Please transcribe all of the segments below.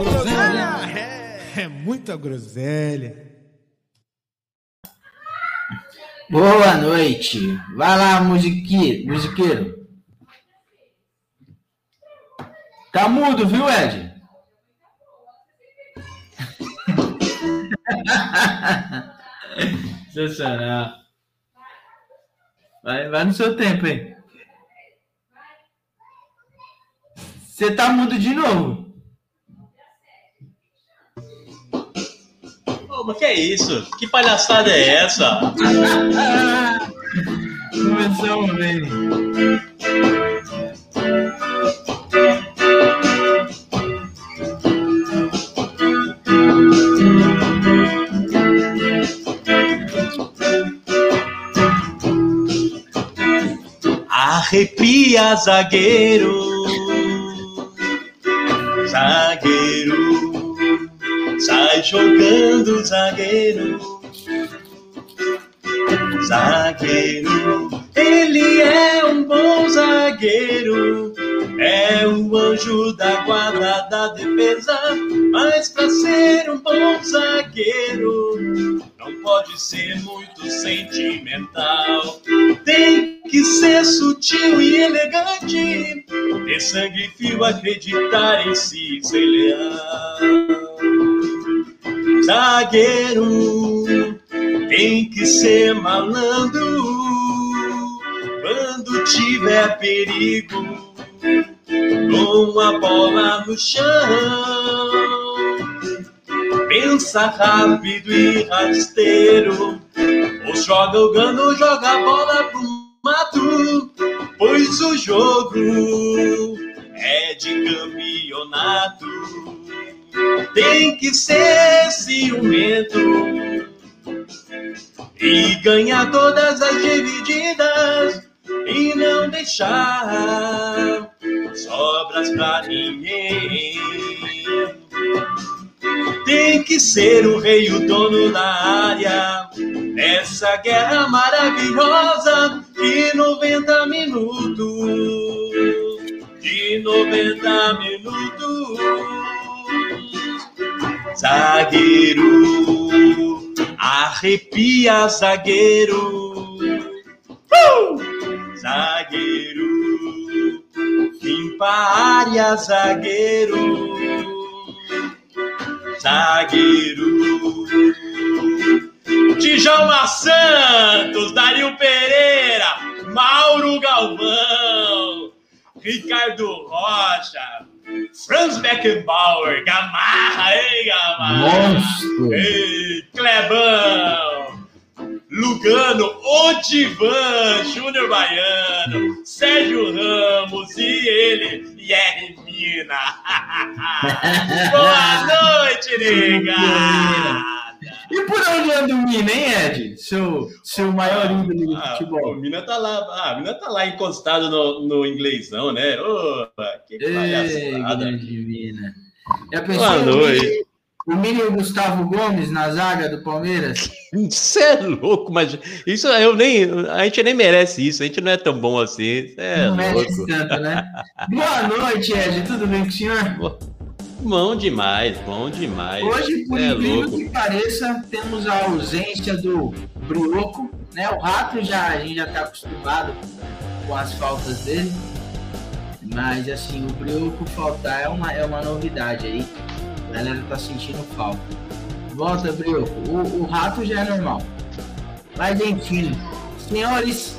É muita groselha. Boa noite. Vai lá, musique, musiqueiro. Tá mudo, viu, Ed? Sensacional. Vai, vai no seu tempo, hein? Você tá mudo de novo. Ô, mas que é isso? Que palhaçada é essa? Começamos bem. Arrepia, zagueiro. Zagueiro. Sai jogando, zagueiro. Zagueiro. Ele é um bom zagueiro. É o anjo da guarda da defesa. Mas pra ser um bom zagueiro, não pode ser muito sentimental. Tem que ser sutil e elegante. Ter sangue frio, acreditar em si, ser leal. Zagueiro tem que ser malandro. Quando tiver perigo, com a bola no chão. Pensa rápido e rasteiro. Ou joga o gano, ou joga a bola pro mato. Pois o jogo é de campeonato. Tem que ser ciumento e ganhar todas as divididas e não deixar sobras pra ninguém. Tem que ser o rei, o dono da área. Nessa guerra maravilhosa de 90 minutos. De 90 minutos. Zagueiro, arrepia, zagueiro. Uh! Zagueiro, limpa a área, zagueiro. Zagueiro, Djalma Santos, Dario Pereira, Mauro Galvão, Ricardo Rocha, Franz Beckenbauer, Gamarra, ei, Gamarra! Monstro. Ei, Clebão! Lugano, Odivan, Júnior Baiano, Sérgio Ramos e ele, Yerry Mina. Boa noite, negada! E por onde anda o Mina, hein, Ed? Seu, seu maior ídolo do Ah, futebol. o Mina tá lá, ah, o Mina tá lá encostado no, no inglêsão, né? Opa, que palhaçada. grande Mina. Já pensou Boa noite. O Mina e o Gustavo Gomes na zaga do Palmeiras? Você é louco, mas isso eu nem. A gente nem merece isso, a gente não é tão bom assim. É Não merece louco. tanto, né? Boa noite, Ed. Tudo bem com o senhor? Bom demais, bom demais. Hoje, por é incrível louco. que pareça, temos a ausência do Brioco, né? O Rato já, a gente já tá acostumado com as faltas dele. Mas assim, o Brioco faltar é uma, é uma novidade aí. A galera tá sentindo falta. Volta, Brioco. O, o Rato já é normal. Mas enfim, senhores.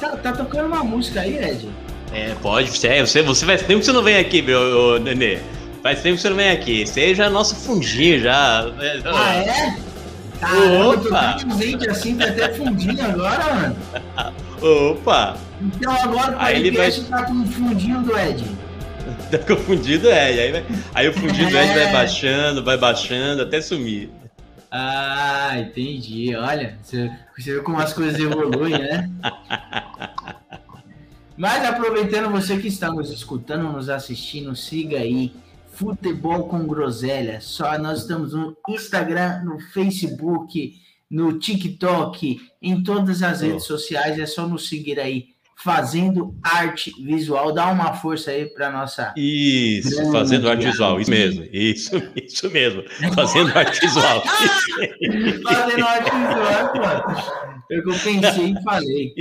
Tá, tá tocando uma música aí, Ed? É, pode, você, você, você faz tempo que você não vem aqui, meu Nenê. Faz tempo que você não vem aqui. Você já é nosso fundinho, já. Ah, é? Caramba, tô Opa! gente assim, tá até fundinho agora, mano. Opa! Então agora o podcast tá com o fundinho do Ed. Tá confundido, é. Aí, vai- aí o fundido Ed vai É. baixando, vai baixando até sumir. Ah, entendi. Olha, você, você vê como as coisas evoluem, né? Mas aproveitando você que está nos escutando, nos assistindo, siga aí Futebol com Groselha. Só nós estamos no Instagram, no Facebook, no TikTok, em todas as Oh. redes sociais. É só nos seguir aí, fazendo arte visual. Dá uma força aí para nossa Isso, fazendo arte visual, isso mesmo, isso, isso mesmo, fazendo arte visual. Fazendo arte visual, pô. Foi o que eu pensei e falei.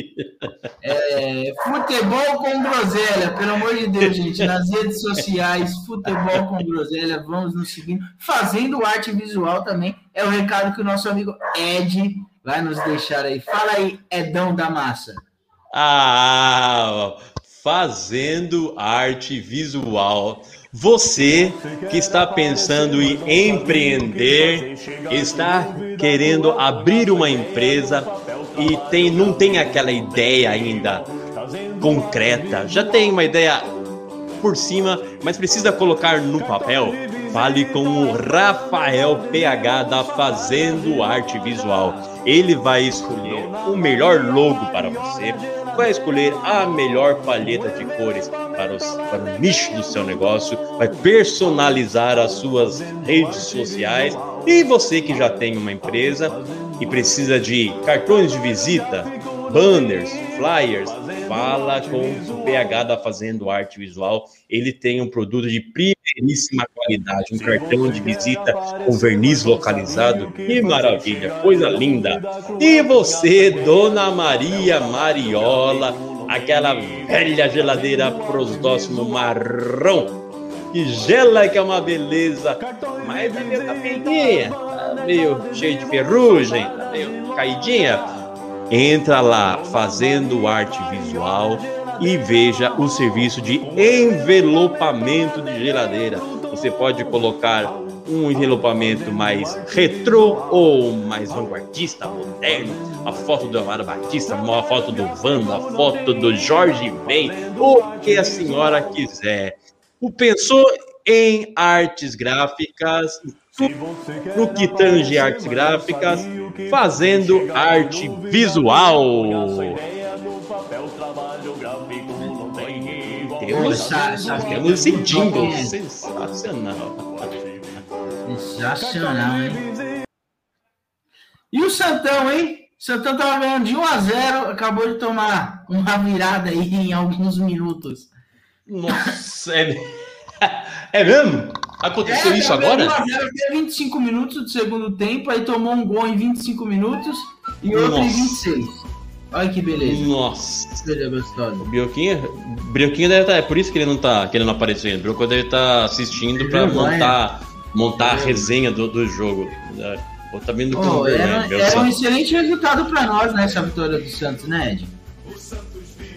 É, futebol com groselha, pelo amor de Deus, gente. Nas redes sociais, futebol com groselha, vamos nos seguindo. Fazendo arte visual também. É o recado que o nosso amigo Ed vai nos deixar aí. Fala aí, Edão da Massa. Ah, fazendo arte visual. Você que está pensando em empreender, está querendo abrir uma empresa e tem, não tem aquela ideia ainda concreta, já tem uma ideia por cima, mas precisa colocar no papel. Fale com o Rafael PH da Fazendo Arte Visual. Ele vai escolher o melhor logo para você, vai escolher a melhor palheta de cores para, os, para o nicho do seu negócio, vai personalizar as suas redes sociais. E você que já tem uma empresa e precisa de cartões de visita, banners, flyers, fala com o PH da Fazendo Arte Visual. Ele tem um produto de primeiríssima qualidade, um cartão de visita com verniz localizado. Que maravilha, coisa linda. E você, Dona Maria Mariola, aquela velha geladeira prosdóximo marrom que gela que é uma beleza, mas é meio capenguinha, meio cheio de ferrugem, tá meio caidinha. Entra lá fazendo arte visual e veja o serviço de envelopamento de geladeira. Você pode colocar um envelopamento mais retrô ou mais vanguardista, moderno, a foto do Amaro Batista, uma foto do Wanda, a foto do Jorge Ben, o que a senhora quiser. O pensou em artes gráficas, no que tange artes gráficas, fazendo arte visual. Temos, essa- temos esse jingle sensacional. Sensacional, hein? E o Santão, hein? O Santão tava ganhando de 1 a 0 acabou de tomar uma virada aí em alguns minutos. Nossa, é, é mesmo? Aconteceu isso tava ganhando agora? 1 a 0 até 25 minutos do segundo tempo, aí tomou um gol em 25 minutos e outro em Nossa. 26. Olha que beleza. Nossa. Que beleza gostosa. O Bioquinha, Bioquinha deve estar. É por isso que ele não tá, que ele não aparecendo. O Bioquinha deve estar assistindo para montar, montar a resenha do, do jogo. É, Ou tá vindo com Oh, era, era um excelente resultado pra nós nessa vitória do Santos, né, Ed?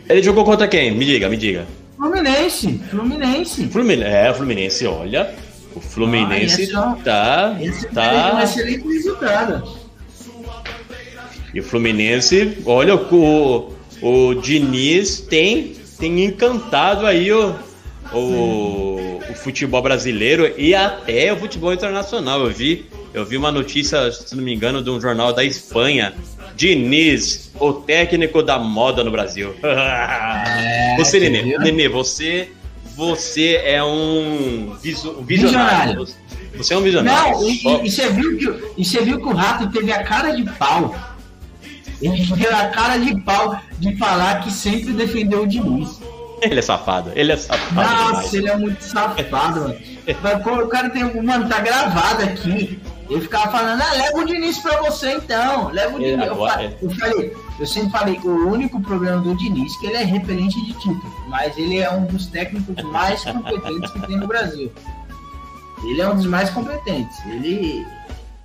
Ele jogou contra quem? Me diga, me diga. Fluminense, Fluminense. Fluminense. É, o Fluminense, olha. O Fluminense Ah, esse é tá. Esse foi um tá excelente resultado. E o Fluminense, olha, o, o Diniz tem, tem encantado aí o, o, o futebol brasileiro e até o futebol internacional. Eu vi, eu vi uma notícia, se não me engano, de um jornal da Espanha. Diniz, o técnico da moda no Brasil. você, É, você Nenê? Nenê, você, você é um, visionário. Visionário. Você é um visionário. Não, e, e- você viu que, o- e você viu que o Rato teve a cara de pau. Ele teve a cara de pau de falar que sempre defendeu o Diniz. Ele é safado, ele é safado. demais. Nossa, ele é muito safado, mano. Mas, pô, O cara tem. Mano, tá gravado aqui. Ele ficava falando, ah, leva o Diniz pra você então. Leva o É, Diniz. Eu, agora é. eu falei, eu sempre falei, o único problema do Diniz é que ele é repelente de título. Mas ele é um dos técnicos mais competentes que tem no Brasil. Ele é um dos mais competentes. Ele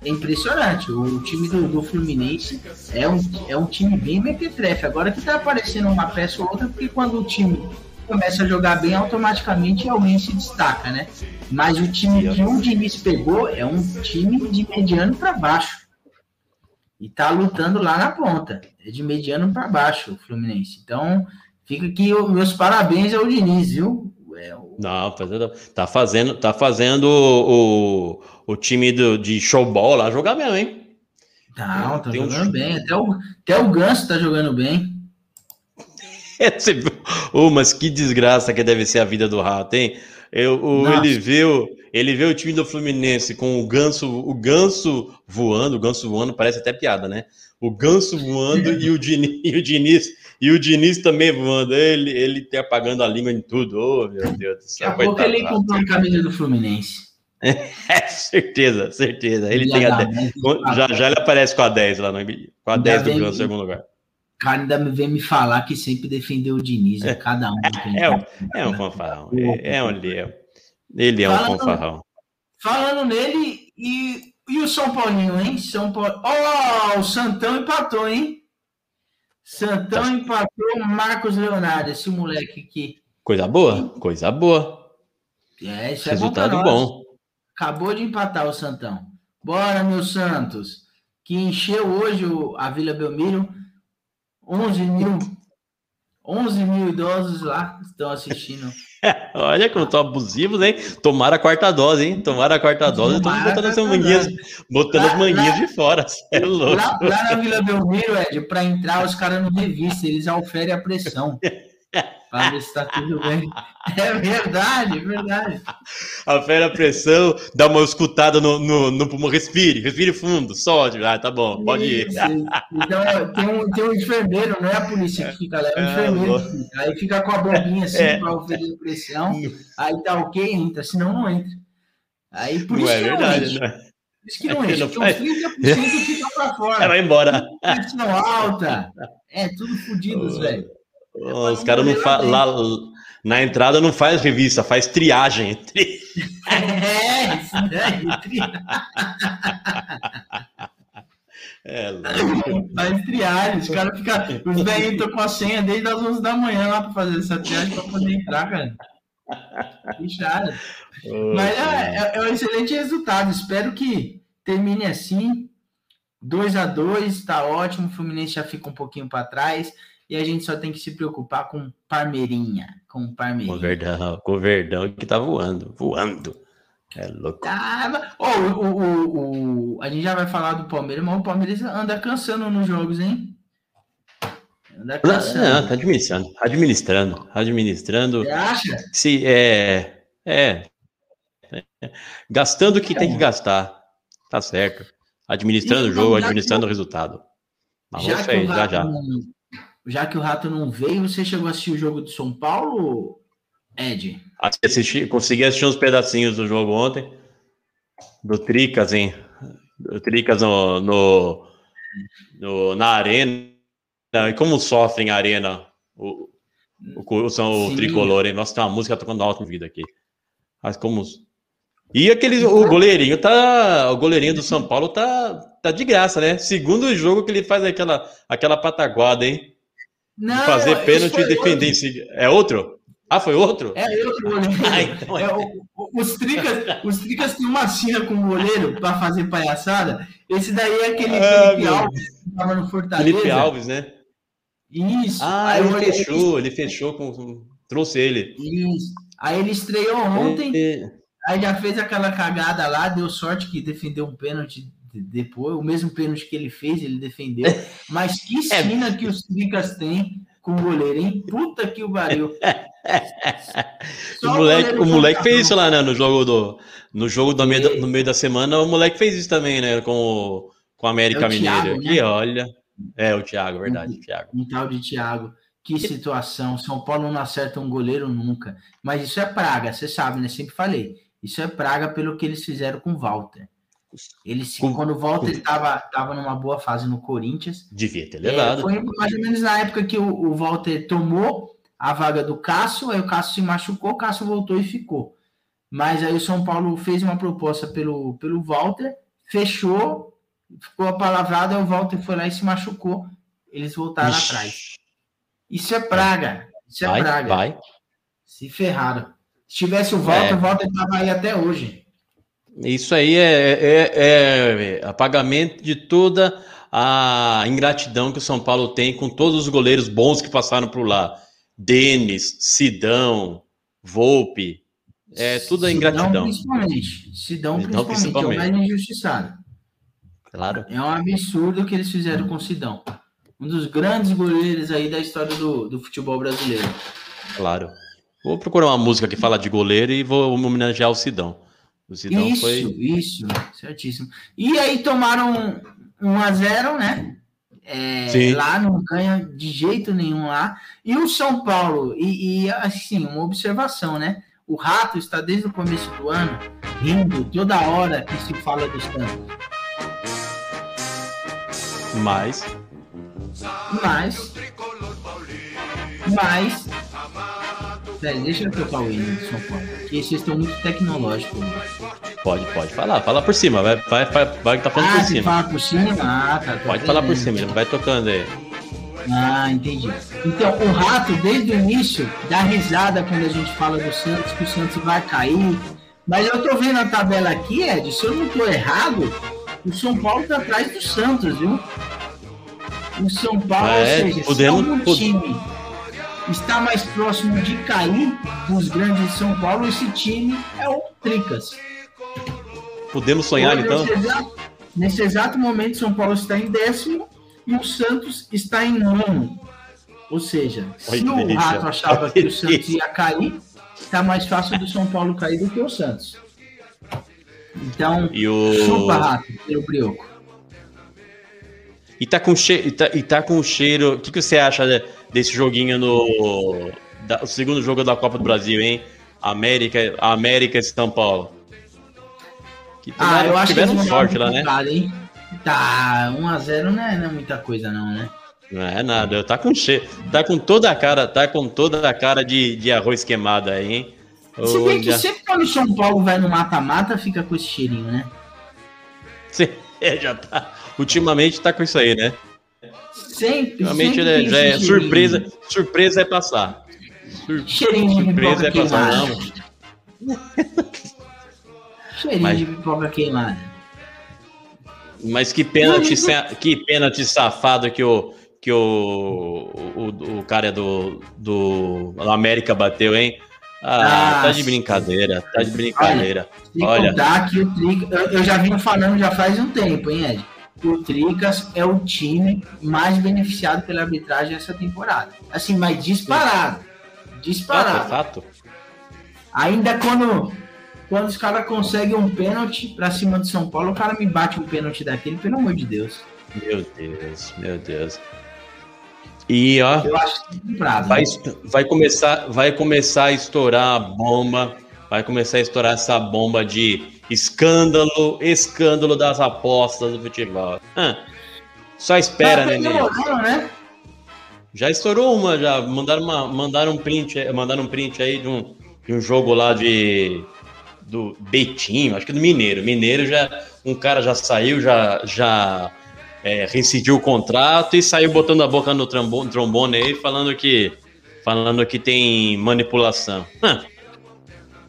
é impressionante. O time do, do Fluminense é um, é um time bem mequetrefe. Agora que tá aparecendo uma peça ou outra, porque quando o time começa a jogar bem, automaticamente alguém se destaca, né? Mas o time que o Diniz pegou é um time de mediano para baixo. E tá lutando lá na ponta. É de mediano para baixo o Fluminense. Então, fica aqui os meus parabéns ao Diniz, viu? É, o Não, fazendo- tá fazendo, tá fazendo o, o, o time do, de showball lá jogar mesmo, hein? Não, tá Tem um jogando chute. bem. Até o, até o Ganso tá jogando bem. Você viu? Ô, mas que desgraça que deve ser a vida do rato, hein? Eu, o- ele, viu, ele vê o time do Fluminense com o ganso, o ganso voando, o ganso voando parece até piada, né? O ganso voando e, o Diniz, e o Diniz e o Diniz também voando. Ele, ele tá apagando a língua em tudo. Ô, meu Deus do Daqui céu. a pouco ele comprou a camisa do Fluminense. É, certeza, certeza. Ele tem a dar, 10. né? Já, já ele aparece com a 10 lá, no, com a Já 10 do em algum lugar. O cara ainda vem me falar que sempre defendeu o Diniz, é cada um. É, um- é um fanfarrão. É, é um leão. Ele é um Fala, fanfarrão. Falando nele, e, e o São Paulinho, hein? São Paulo. Ó, o Santão empatou, hein? Santão Tá. empatou Marcos Leonardo, esse moleque aqui. Coisa boa, coisa boa. É, isso é bom Resultado nós. bom. Acabou de empatar o Santão. Bora, meu Santos. Que encheu hoje a Vila Belmiro. 11 mil. 11 mil idosos lá estão assistindo. Olha como estão abusivos, hein? Tomaram a quarta dose, hein? Tomaram a quarta dose e estão botando as manguinhas, botando Lá- as manguinhas de fora. É louco. Lá, lá na Vila Belmiro, Ed, para entrar, os caras não revistam, eles auferem a pressão. Para ver se tá tudo bem. É verdade, é verdade. Afere a pressão, dá uma escutada no, no, no pulmão. Respire, respire fundo, solte. Ah, tá bom, pode ir. Isso. Então, tem um, tem um enfermeiro, não é a polícia que fica lá, é um É, enfermeiro. fica. Aí fica com a bombinha assim É. para oferecer pressão. Aí tá ok, entra, senão não entra. Aí por Não isso é que verdade, não entra. é? Por isso que não É entra, porque uns faz. 30% ficam para É, fora. vai embora. Pressão alta. É, tudo fodidos, Oh. velho. Ó, Os caras não fazem. Lá, na entrada não faz revista, faz triagem. Tri- É, isso daí. É, louco. Faz triagem. Os caras ficam. Os estão com a senha desde as 11 da manhã lá para fazer essa triagem para poder entrar, cara. Puxada. Mas é, é- é um excelente resultado. Espero que termine assim. 2 a 2 tá ótimo. O Fluminense já fica um pouquinho para trás. E a gente só tem que se preocupar com Parmeirinha. Com Com Parmeirinha. o Verdão, com o Verdão que tá voando, voando. É louco. Ah, mas- Ô, o, o, o- a gente já vai falar do Palmeiras, mas o Palmeiras anda cansando nos jogos, hein? Anda Não, cansando. tá administrando, administrando, administrando. Você acha? Se é, é, é, gastando o que tem que gastar, tá certo. Administrando E o jogo, administrando o- resultado. Mas Já já já. Já que o Rato não veio, você chegou a assistir o jogo do São Paulo, Ed? Assisti, consegui assistir uns pedacinhos do jogo ontem. Do Tricas, hein? Do Tricas no, no, no- na arena. E como sofrem a arena o, o, o, são o Sim. tricolor, hein? Nossa, tem uma música tocando alto vídeo aqui. Mas como. E aquele, o goleirinho tá. O goleirinho do São Paulo tá, tá de graça, né? Segundo jogo que ele faz aquela, aquela pataguada, hein? Não, fazer pênalti e defender em seguida. É outro? Ah, foi outro? É outro goleiro. Ah, então é. É, o- os, tricas, os tricas têm uma cena com o goleiro para fazer palhaçada. Esse daí é aquele Ah, Felipe meu Alves que tava no Fortaleza. Felipe Alves, né? Isso. Ah, Aí ele fechou, ele fechou com. Trouxe ele. Isso. Aí ele estreou ontem. E- Aí já fez aquela cagada lá, deu sorte que defendeu um pênalti depois, o mesmo pênalti que ele fez, ele defendeu. Mas que É. sina que os Tricas têm com o goleiro, hein? Puta que o pariu. O moleque, o moleque fez isso lá, né? No jogo do. No jogo do meio, no meio da semana, o moleque fez isso também, né? Com o, com o América É Mineiro. né? Olha. É, o Thiago, verdade, Uhum. Thiago. Um tal de Thiago. Que situação. São Paulo não acerta um goleiro nunca. Mas isso é praga, você sabe, né? Sempre falei. Isso é praga pelo que eles fizeram com o Walter. Eles, Com- quando o Walter estava tava numa boa fase no Corinthians, Devia ter É, levado. foi mais ou menos na época que o, o Walter tomou a vaga do Cássio, aí o Cássio se machucou, o Cássio voltou e ficou. Mas aí o São Paulo fez uma proposta pelo, pelo Walter, fechou, ficou apalavrado, aí o Walter foi lá e se machucou. Eles voltaram Ixi, atrás. Isso é praga. Isso é Vai, praga. vai. Se ferraram. Se tivesse o Walter, É. o Walter estava aí até hoje. Isso aí é, é, é apagamento de toda a ingratidão que o São Paulo tem com todos os goleiros bons que passaram por lá. Denis, Sidão, Volpe, É tudo a Sidão, ingratidão. principalmente. Sidão, Sidão, principalmente, principalmente. é o mais injustiçado. Claro. É um absurdo o que eles fizeram com o Sidão. Um dos grandes goleiros aí da história do, do futebol brasileiro. Claro. Vou procurar uma música que fala de goleiro e vou homenagear o Sidão. O isso, foi. isso, certíssimo. E aí tomaram 1 a 0 né? É, lá não ganha de jeito nenhum lá. E o São Paulo, e, e, assim, uma observação, né? O Rato está desde o começo do ano rindo toda hora que se fala do Santos. Mas. Mas. Mas. Deixa eu tocar o hino de São Paulo. Porque vocês estão muito tecnológicos. né? Pode, pode falar. Fala por cima. Vai, vai, vai, vai que tá falando Ah, por cima. fala por cima? Ah, tá. tô Pode falar por entendendo. cima. Vai tocando aí. Ah, entendi. Então, o Rato, desde o início, dá risada quando a gente fala do Santos, que o Santos vai cair. Mas eu tô vendo a tabela aqui, Ed, se eu não tô errado, o São Paulo tá atrás do Santos, viu? O São Paulo, Ah, é? ou seja, Podemos- time está mais próximo de cair dos grandes de São Paulo, esse time é o Tricas. Podemos sonhar Hoje, então? Nesse exato, nesse exato momento, São Paulo está em décimo e o Santos está em nono. Ou seja, Olha se o delícia. Rato achava que o Santos ia cair, está mais fácil do São Paulo cair do que o Santos. Então, E o. chupa Rato, pelo brioco. E tá com cheiro. E tá, e tá com cheiro. O que, que você acha de- desse joguinho no. da- o segundo jogo da Copa do Brasil, hein? América, América e São Paulo. Que Ah, eu acho que eles sorte dar lá, né? hein? Tá, 1x0 não é, não é muita coisa, não, né? Não é nada. Tá com cheiro. Tá com toda a cara. Tá com toda a cara de, de arroz queimado aí, hein? Se bem que sempre quando o São Paulo vai no mata-mata, fica com esse cheirinho, né? Cê- é, já tá. Ultimamente tá com isso aí, né? Sempre, Ultimamente sempre já é surpresa. Surpresa é passar. Sur- Cheirinho de Surpresa é passar, queimada. não. Cheirinho Mas- de pipoca queimada. Mas que pênalti, sa- que pênalti safado que o que o, o, o cara do, do América bateu, hein? Ah, Ah, tá de brincadeira, tá de brincadeira. Olha. contar que o Tricas. Eu, eu já vinha falando já faz um tempo, hein, Ed? O Tricas é o time mais beneficiado pela arbitragem essa temporada. Assim, mas disparado. Disparado. Ainda quando, quando os caras conseguem um pênalti pra cima do São Paulo, o cara me bate um pênalti daquele, pelo amor de Deus. Meu Deus, meu Deus. E ó, Eu acho que é vai, vai começar, vai começar a estourar a bomba, vai começar a estourar essa bomba de escândalo, escândalo das apostas do futebol. Ah, só espera, né, né? Já estourou uma, já mandaram, uma, mandaram um print, mandaram um print aí de um, de um jogo lá de do Betinho, acho que do Mineiro. Mineiro já um cara já saiu, já já é, rescindiu o contrato e saiu botando a boca no trombone, trombone aí falando que falando que tem manipulação. Hã,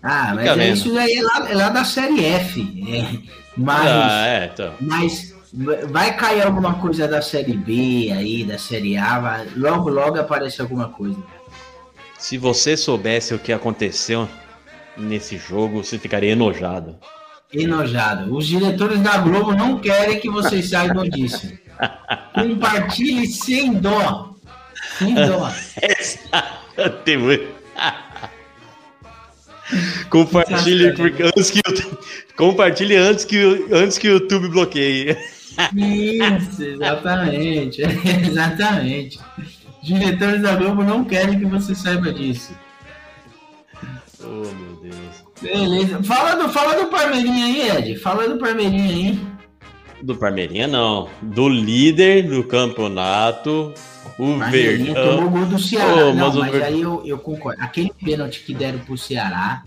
Ah, mas é isso aí é lá, é lá da série F. É, mas. ah, é, então. Mas vai cair alguma coisa da série B aí, da série A, vai- logo, logo aparece alguma coisa. Se você soubesse o que aconteceu nesse jogo, você ficaria enojado. Enojado. Os diretores da Globo não querem que vocês saibam disso. Compartilhe sem dó. Sem dó. Tem muito. Compartilhe antes que compartilhe antes que o- antes que o YouTube bloqueie. Isso, exatamente. exatamente. Os diretores da Globo não querem que você saiba disso. Oh meu Deus. Beleza. Fala do, fala do Parmeirinha aí, Ed. Fala do Parmeirinha aí. Do Parmeirinha não, do líder do campeonato, o Parmeirinha tomou Verdão. o gol do Ceará. Ô, não, mas o mas aí eu, eu concordo. Aquele pênalti que deram pro Ceará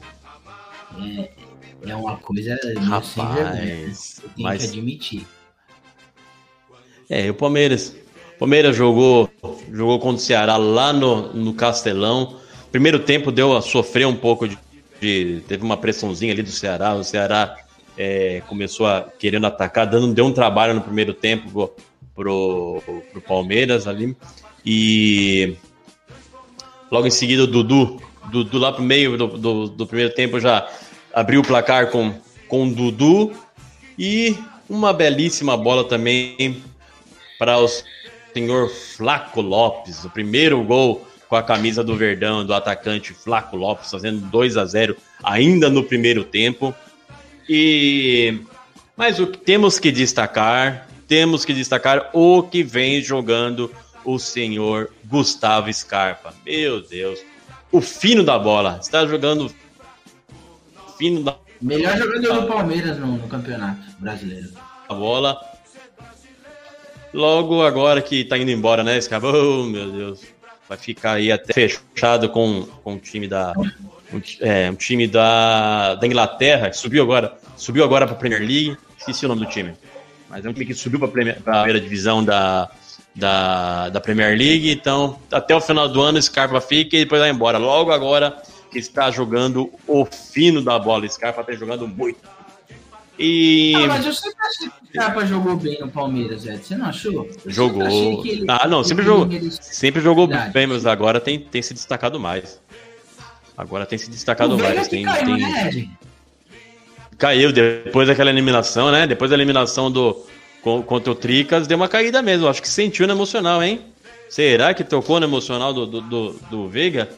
é, é uma coisa sem vergonha. né? Rapaz, Eu tenho mas que admitir. é, o Palmeiras, Palmeiras jogou, jogou contra o Ceará lá no, no Castelão. Primeiro tempo deu a sofrer um pouco de, de- teve uma pressãozinha ali do Ceará. O Ceará é, começou a querendo atacar, dando deu um trabalho no primeiro tempo pro, pro Palmeiras ali. E logo em seguida o Dudu Dudu lá pro meio do, do, do primeiro tempo já abriu o placar com, com o Dudu. E uma belíssima bola também para o senhor Flaco Lopes. O primeiro gol com a camisa do Verdão, do atacante Flaco Lopes, fazendo 2 a 0 ainda no primeiro tempo. E mas o que temos que destacar, temos que destacar o que vem jogando o senhor Gustavo Scarpa. Meu Deus, o fino da bola. Está jogando fino da Melhor jogador do Palmeiras no, no campeonato brasileiro. bola. Logo agora que tá indo embora, né, Scarpa? Oh, meu Deus. Vai ficar aí até fechado com, com o time da. Um, é, um time da, da Inglaterra, que subiu agora. Subiu agora pra Premier League. Esqueci o nome do time. Mas é um time que subiu Premier, pra primeira divisão da, da, da Premier League. Então, até o final do ano, Scarpa fica e depois vai embora. Logo agora que está jogando o fino da bola. Scarpa está jogando muito. E. Ah, mas eu sempre achei que o Scarpa jogou bem no Palmeiras, Ed. Você não achou? Jogou. que ele- Ah, não, sempre jogou. ele- Sempre jogou Verdade. bem, mas agora tem, tem se destacado mais. Agora tem se destacado mais. Tem, caiu, tem- né? Caiu depois daquela eliminação, né? Depois da eliminação do co- contra o Tricas, deu uma caída mesmo. Acho que sentiu no emocional, hein? Será que tocou no emocional do, do, do, do Veiga?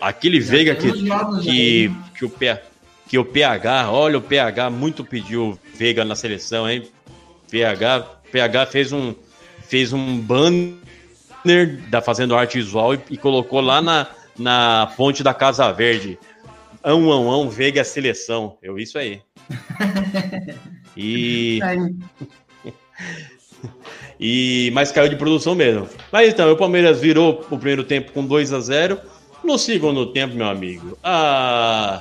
Aquele Veiga que, tem uns jogos que, aí. que, o, P- que o PH, olha, o PH muito pediu o Veiga na seleção, hein? PH, PH fez um, fez um banner da Fazendo Arte Visual e, e colocou lá na, na ponte da Casa Verde. Ão, ão, ão, Veiga seleção. Eu, isso aí. E, e mas caiu de produção mesmo. Mas então, o Palmeiras virou o primeiro tempo com 2 a 0 No segundo tempo, meu amigo, ah,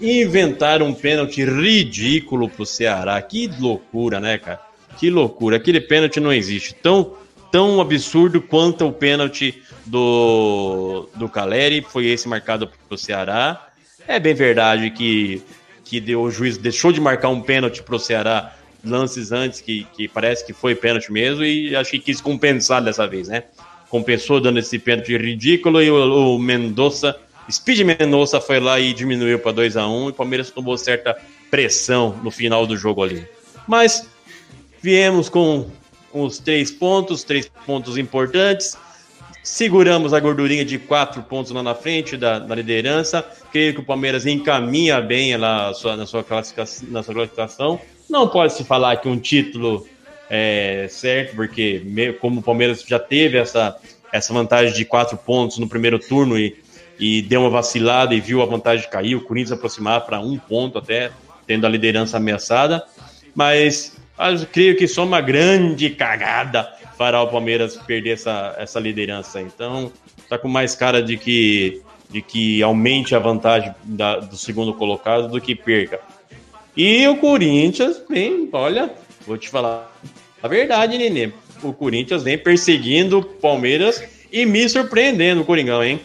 inventaram um pênalti ridículo pro Ceará. Que loucura, né, cara? Que loucura. Aquele pênalti não existe. Tão, tão absurdo quanto o pênalti do, do Caleri. Foi esse marcado pro Ceará. É bem verdade que, que deu, o juiz deixou de marcar um pênalti pro Ceará lances antes que, que parece que foi pênalti mesmo e acho que quis compensar dessa vez, né? Compensou dando esse pênalti ridículo e o, o Mendonça, Speed Mendonça foi lá e diminuiu para 2 a 1 e o Palmeiras tomou certa pressão no final do jogo ali. Mas viemos com os três pontos, três pontos importantes. Seguramos a gordurinha de quatro pontos lá na frente da, da liderança. Creio que o Palmeiras encaminha bem lá a sua- na, sua classificação, na sua classificação. Não pode se falar que um título é certo, porque como o Palmeiras já teve essa, essa vantagem de quatro pontos no primeiro turno e, e deu uma vacilada e viu a vantagem cair, o Corinthians aproximar para um ponto até, tendo a liderança ameaçada. Mas mas eu creio que só uma grande cagada fará o Palmeiras perder essa, essa liderança. Então, tá com mais cara de que, de que aumente a vantagem da- do segundo colocado do que perca. E o Corinthians vem, olha, vou te falar a verdade, Nenê. O Corinthians vem perseguindo o Palmeiras e me surpreendendo o Coringão, hein?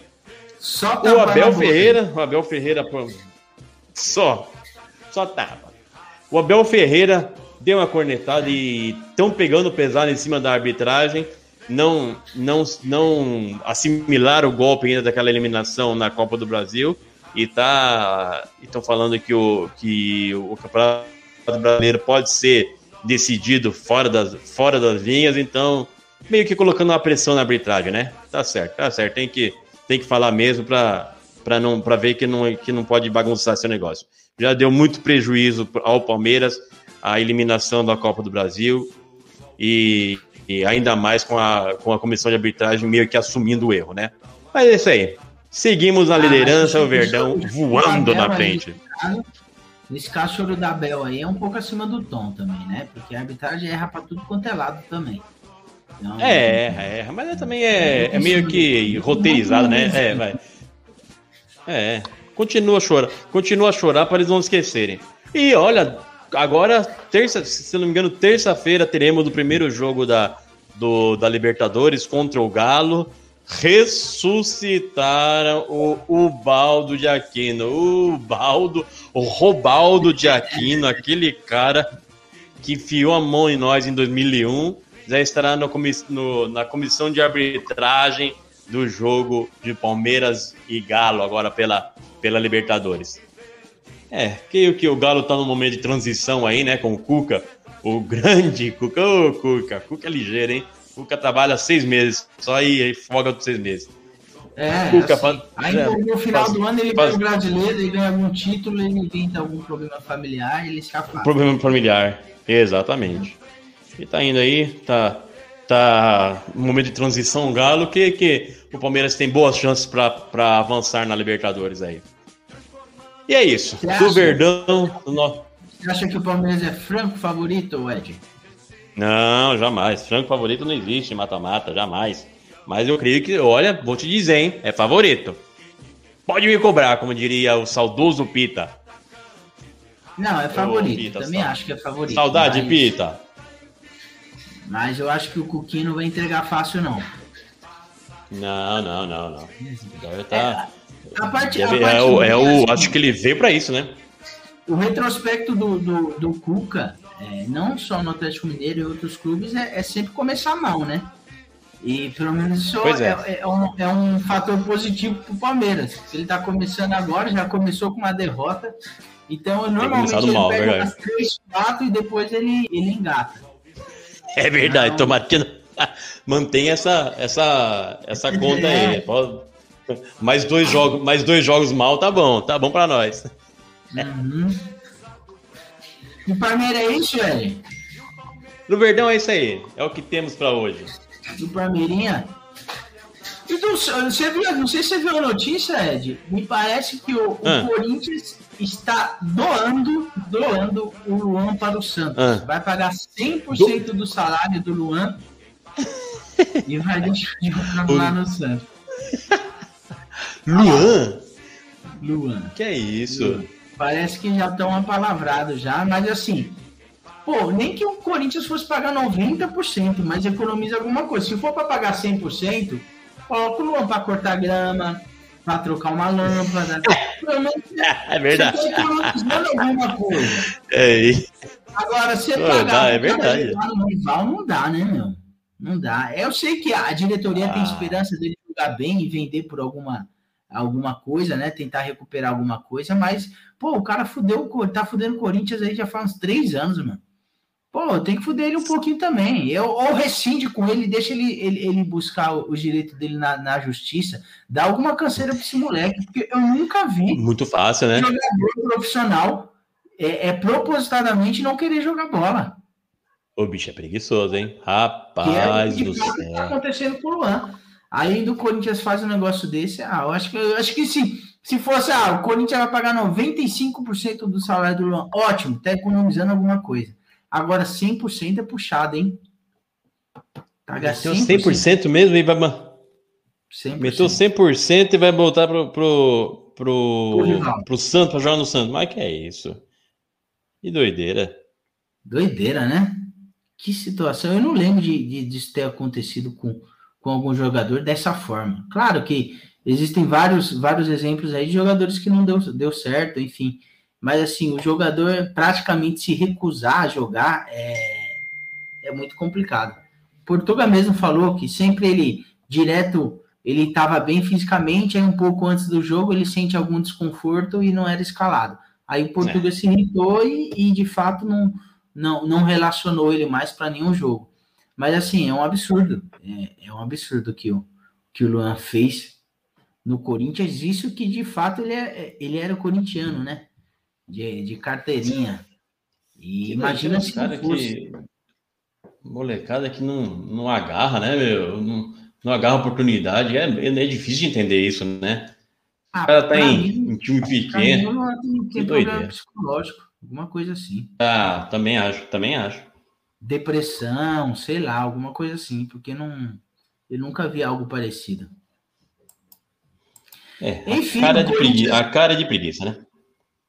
Só O Abel. Ferreira, o Abel Ferreira, só, só tava. O Abel Ferreira deu uma cornetada e estão pegando pesado em cima da arbitragem. Não, não, não assimilaram o golpe ainda daquela eliminação na Copa do Brasil e tá estão falando que o que o Campeonato Brasileiro pode ser decidido fora das, fora das linhas, então meio que colocando uma pressão na arbitragem, né? Tá certo, tá certo, tem que tem que falar mesmo para para não para ver que não que não pode bagunçar seu negócio. Já deu muito prejuízo ao Palmeiras a eliminação da Copa do Brasil e, e ainda mais com a, com a comissão de arbitragem meio que assumindo o erro, né? Mas é isso aí. Seguimos na Ah, liderança, o Verdão voando na aí, frente. Esse caso choro da Bel aí é um pouco acima do tom também, né? Porque a arbitragem erra pra tudo quanto é lado também. Então, É, é, mas também é, é meio que roteirizado, né? É, vai. É, continua a chorar, continua a chorar para eles não esquecerem. E olha, agora, terça, se não me engano, terça-feira teremos o primeiro jogo da, do, da Libertadores contra o Galo. Ressuscitaram o, Baldo de Aquino. O Baldo, o Robaldo de Aquino, aquele cara que enfiou a mão em nós em 2001, já estará no no- na comissão de arbitragem do jogo de Palmeiras e Galo agora pela, pela Libertadores? É, creio que o Galo tá num momento de transição aí, né, com o Cuca, o grande Cuca, ô Cuca, Cuca é ligeiro, hein? Cuca trabalha seis meses, só aí, aí folga por seis meses. É, Cuca, assim, faz- aí é, no final faz- do ano ele faz- ganha o brasileiro, ele ganha algum título, ele inventa algum problema familiar, ele afasta. Problema familiar, exatamente. E tá indo aí, tá, tá no momento de transição o Galo, que, que o Palmeiras tem boas chances para avançar na Libertadores aí. E é isso. Você Do acha? Verdão. do no- Você acha que o Palmeiras é franco favorito, Ed? Não, jamais. Franco favorito não existe, mata-mata, jamais. Mas eu creio que, olha, vou te dizer, hein? É favorito. Pode me cobrar, como diria o saudoso Pita. Não, é favorito. Pita, Também saudade. acho que é favorito. Saudade, mas, Pita. Mas eu acho que o Cuquinho não vai entregar fácil, não. Não, não, não, não. Deve tá. A parte, a deve- parte é o, é ruim, o, assim, acho que ele veio pra isso, né? O retrospecto do, do, do Cuca, é, não só no Atlético Mineiro e outros clubes, é, é sempre começar mal, né? E pelo menos isso é, é. é um, é um fator positivo pro Palmeiras. Ele tá começando agora, já começou com uma derrota. Então, normalmente ele mal, pega verdade. umas três, quatro e depois ele, ele engata. É verdade, não- mantém essa, essa, essa conta É. aí. Pode- Mais dois jogos, mais dois jogos mal, tá bom, tá bom pra nós. Uhum. E Palmeiras é isso, Eli? No Verdão é isso aí, é o que temos pra hoje. do Palmeirinha. E do- você viu, não sei se você viu a notícia, Ed. Me parece que o, o Ah. Corinthians está doando, doando o Luan para o Santos. Ah. Vai pagar 100% do salário do Luan e vai deixar de lá no Santos. Luan? Luan. Que é isso? Parece que já estão apalavrados já, mas assim, pô, nem que o Corinthians fosse pagar 90%, mas economiza alguma coisa. Se for para pagar 100%, coloca o Luan para cortar grama, para trocar uma lâmpada. Pelo menos É verdade. Você tá economizando alguma coisa. É isso. Agora, você Pô, pagar dá, é verdade. no rival, não dá, né, meu? Não dá. Eu sei que a diretoria tem Ah. esperança dele jogar bem e vender por alguma, alguma coisa, né? Tentar recuperar alguma coisa, mas, pô, o cara fudeu, o tá fudendo o Corinthians aí já faz uns três anos, mano. Pô, tem que fuder ele um pouquinho também. Eu, ou rescinde com ele, deixa ele, ele, ele buscar o- os direitos dele na, na justiça. Dá alguma canseira pra esse moleque, porque eu nunca vi Muito fácil, né? jogador profissional é, é propositadamente não querer jogar bola. O bicho é preguiçoso, hein? Que é Rapaz o do que tá céu. acontecendo com o Luan. Aí do Corinthians faz um negócio desse, ah, eu acho que, eu acho que se, se fosse, ah, o Corinthians vai pagar 95% do salário do Luan, ótimo, tá economizando alguma coisa. Agora 100% é puxado, hein? Paga Meteu 100% mesmo e vai. ma- 100%. Meteu 100% e vai voltar pro, pro, Pro pro, pro Santos, pra jogar no Santos. Mas que é isso? Que doideira. Doideira, né? Que situação. Eu não lembro de, de, disso ter acontecido com, com algum jogador dessa forma. Claro que existem vários, vários exemplos aí de jogadores que não deu, deu certo, enfim. Mas assim, o jogador praticamente se recusar a jogar é, é muito complicado. Portuga mesmo falou que sempre ele, direto, ele estava bem fisicamente, aí um pouco antes do jogo ele sente algum desconforto e não era escalado. Aí o Portuga se irritou e, e de fato não, não, não relacionou ele mais para nenhum jogo. Mas assim, é um absurdo. É, é um absurdo que o, que o Luan fez no Corinthians. Isso que de fato ele, é, ele era corintiano, né? De, de carteirinha. E Que imagina se cara não fosse. que. Molecada que não, não agarra, né, meu? Não, não agarra oportunidade. É, é difícil de entender isso, né? Ah, O cara tá em, mim- em time mim, pequeno. Luan tem, problema psicológico, alguma coisa assim. Ah, também acho, também acho. Depressão, sei lá, alguma coisa assim, porque não. Eu nunca vi algo parecido. É, Enfim, a, cara de preguiça, a cara de preguiça, né?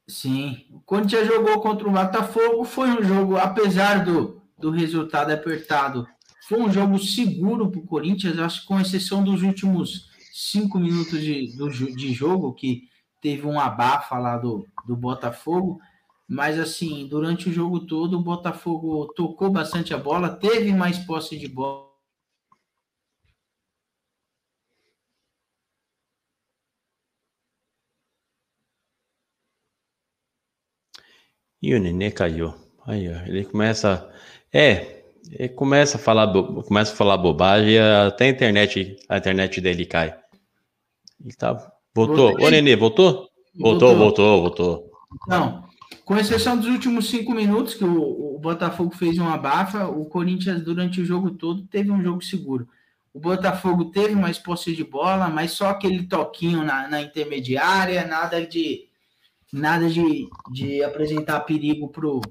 Sim. O Corinthians jogou contra o Botafogo, foi um jogo, apesar do, do resultado apertado, foi um jogo seguro para o Corinthians, acho que com exceção dos últimos cinco minutos de, do, de jogo, que teve um abafa lá do, do Botafogo. Mas assim, durante o jogo todo, o Botafogo tocou bastante a bola, teve mais posse de bola. E o Nenê caiu. Aí, ó, ele começa. É, ele começa a falar, bo... começa a falar bobagem, até a internet, a internet dele cai. Ele tá... Voltou. Voltei. Ô, Nenê, voltou? Voltou, voltou, voltou. Não com exceção dos últimos cinco minutos, que o, o Botafogo fez uma abafa, o Corinthians, durante o jogo todo, teve um jogo seguro. O Botafogo teve mais posse de bola, mas só aquele toquinho na, na intermediária, nada de nada de, de apresentar perigo pro,